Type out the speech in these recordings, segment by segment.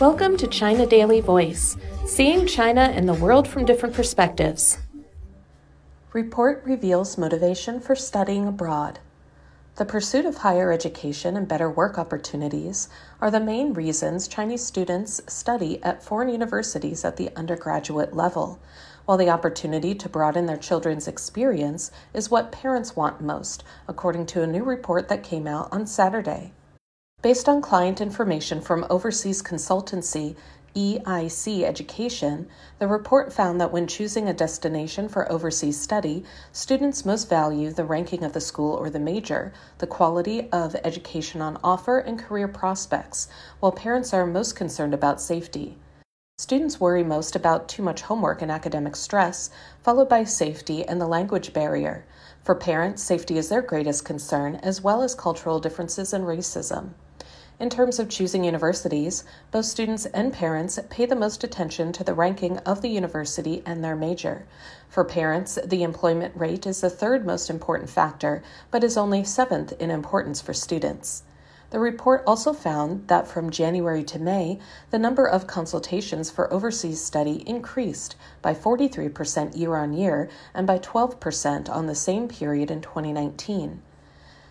Welcome to China Daily Voice, seeing China and the world from different perspectives. Report reveals motivation for studying abroad. The pursuit of higher education and better work opportunities are the main reasons Chinese students study at foreign universities at the undergraduate level, while the opportunity to broaden their children's experience is what parents want most, according to a new report that came out on Saturday. Based on client information from overseas consultancy EIC Education, the report found that when choosing a destination for overseas study, students most value the ranking of the school or the major, the quality of education on offer, and career prospects, while parents are most concerned about safety. Students worry most about too much homework and academic stress, followed by safety and the language barrier. For parents, safety is their greatest concern, as well as cultural differences and racism. In terms of choosing universities, both students and parents pay the most attention to the ranking of the university and their major. For parents, the employment rate is the third most important factor, but is only seventh in importance for students. The report also found that from January to May, the number of consultations for overseas study increased by 43% year on year and by 12% on the same period in 2019.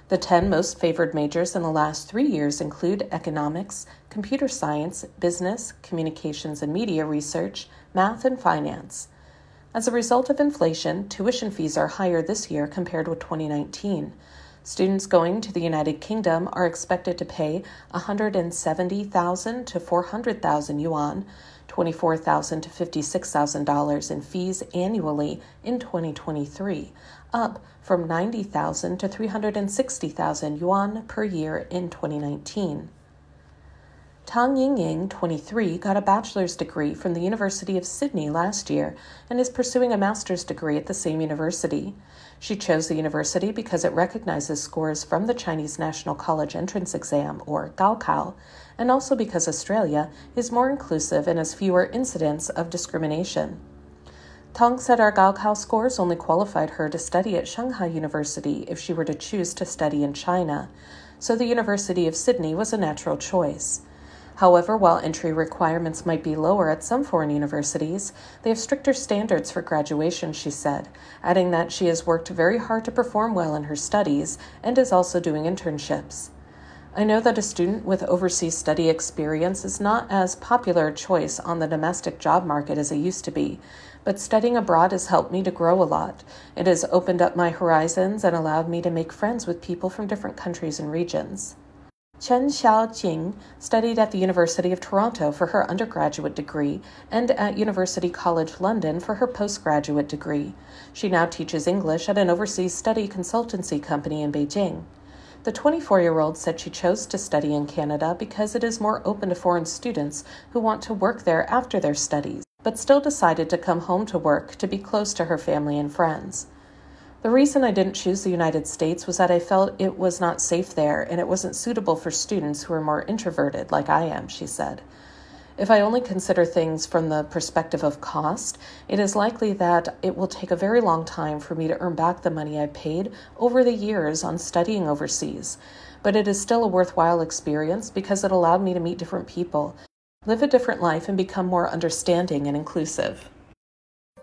The 10 most favored majors in the last three years include economics, computer science, business, communications and media research, math, and finance. As a result of inflation, tuition fees are higher this year compared with 2019. Students going to the United Kingdom are expected to pay 170,000 to 400,000 yuan, 24,000 to 56,000 dollars in fees annually in 2023, up from 90,000 to 360,000 yuan per year in 2019. Tang Yingying, 23, got a bachelor's degree from the University of Sydney last year and is pursuing a master's degree at the same university. She chose the university because it recognizes scores from the Chinese National College Entrance Exam, or Gaokao, and also because Australia is more inclusive and has fewer incidents of discrimination. Tang said our Gaokao scores only qualified her to study at Shanghai University if she were to choose to study in China, so the University of Sydney was a natural choice. However, while entry requirements might be lower at some foreign universities, they have stricter standards for graduation, she said, adding that she has worked very hard to perform well in her studies and is also doing internships. I know that a student with overseas study experience is not as popular a choice on the domestic job market as it used to be, but studying abroad has helped me to grow a lot. It has opened up my horizons and allowed me to make friends with people from different countries and regions. Chen Xiaojing studied at the University of Toronto for her undergraduate degree and at University College London for her postgraduate degree. She now teaches English at an overseas study consultancy company in Beijing. The 24 year old said she chose to study in Canada because it is more open to foreign students who want to work there after their studies, but still decided to come home to work to be close to her family and friends. The reason I didn't choose the United States was that I felt it was not safe there and it wasn't suitable for students who are more introverted, like I am, she said. If I only consider things from the perspective of cost, it is likely that it will take a very long time for me to earn back the money I paid over the years on studying overseas. But it is still a worthwhile experience because it allowed me to meet different people, live a different life, and become more understanding and inclusive.